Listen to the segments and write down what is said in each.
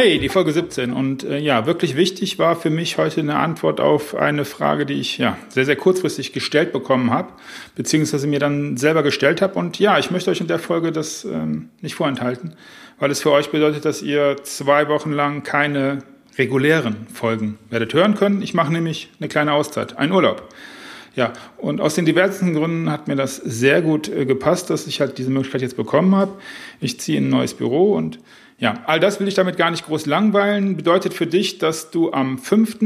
Hey, die Folge 17. Und äh, ja, wirklich wichtig war für mich heute eine Antwort auf eine Frage, die ich ja sehr, sehr kurzfristig gestellt bekommen habe, beziehungsweise mir dann selber gestellt habe. Und ja, ich möchte euch in der Folge das ähm, nicht vorenthalten, weil es für euch bedeutet, dass ihr zwei Wochen lang keine regulären Folgen werdet hören können. Ich mache nämlich eine kleine Auszeit, einen Urlaub. Ja, und aus den diversen Gründen hat mir das sehr gut äh, gepasst, dass ich halt diese Möglichkeit jetzt bekommen habe. Ich ziehe in ein neues Büro und ja, all das will ich damit gar nicht groß langweilen. Bedeutet für dich, dass du am 5.,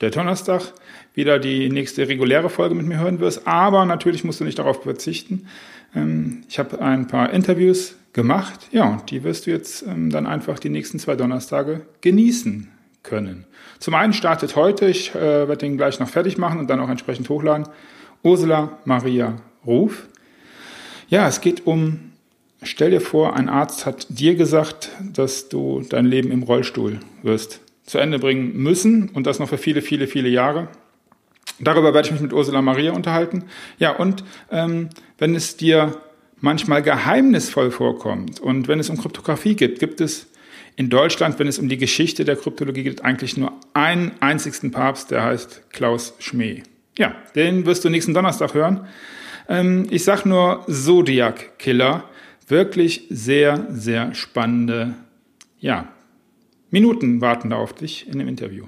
der Donnerstag, wieder die nächste reguläre Folge mit mir hören wirst. Aber natürlich musst du nicht darauf verzichten. Ähm, ich habe ein paar Interviews gemacht. Ja, und die wirst du jetzt ähm, dann einfach die nächsten zwei Donnerstage genießen können. Zum einen startet heute, ich äh, werde den gleich noch fertig machen und dann auch entsprechend hochladen, Ursula Maria Ruf. Ja, es geht um Stell dir vor, ein Arzt hat dir gesagt, dass du dein Leben im Rollstuhl wirst zu Ende bringen müssen und das noch für viele, viele, viele Jahre. Darüber werde ich mich mit Ursula Maria unterhalten. Ja, und ähm, wenn es dir manchmal geheimnisvoll vorkommt und wenn es um Kryptographie geht, gibt es in Deutschland, wenn es um die Geschichte der Kryptologie geht, eigentlich nur einen einzigsten Papst, der heißt Klaus Schmee. Ja, den wirst du nächsten Donnerstag hören. Ähm, ich sag nur Zodiac Killer wirklich sehr, sehr spannende ja, Minuten warten da auf dich in dem Interview.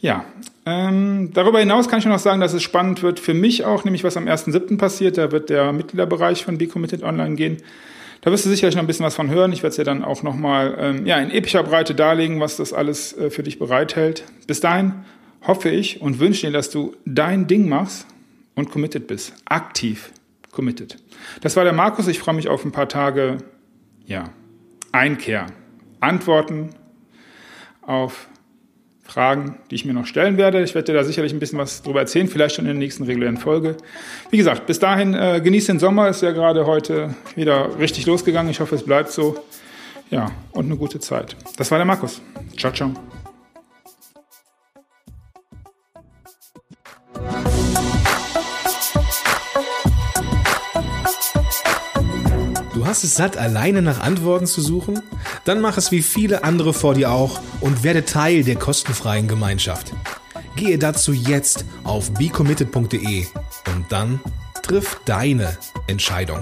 Ja, ähm, darüber hinaus kann ich noch sagen, dass es spannend wird für mich auch, nämlich was am 1.7. passiert. Da wird der Mitgliederbereich von Be Committed online gehen. Da wirst du sicherlich noch ein bisschen was von hören. Ich werde es dir dann auch nochmal ähm, ja, in epischer Breite darlegen, was das alles äh, für dich bereithält. Bis dahin hoffe ich und wünsche dir, dass du dein Ding machst und committed bist. Aktiv committed. Das war der Markus. Ich freue mich auf ein paar Tage, ja, Einkehr, Antworten auf Fragen, die ich mir noch stellen werde. Ich werde dir da sicherlich ein bisschen was drüber erzählen, vielleicht schon in der nächsten regulären Folge. Wie gesagt, bis dahin äh, genießt den Sommer, ist ja gerade heute wieder richtig losgegangen. Ich hoffe, es bleibt so. Ja, und eine gute Zeit. Das war der Markus. Ciao, ciao. Hast es satt, alleine nach Antworten zu suchen? Dann mach es wie viele andere vor dir auch und werde Teil der kostenfreien Gemeinschaft. Gehe dazu jetzt auf becommitted.de und dann triff deine Entscheidung.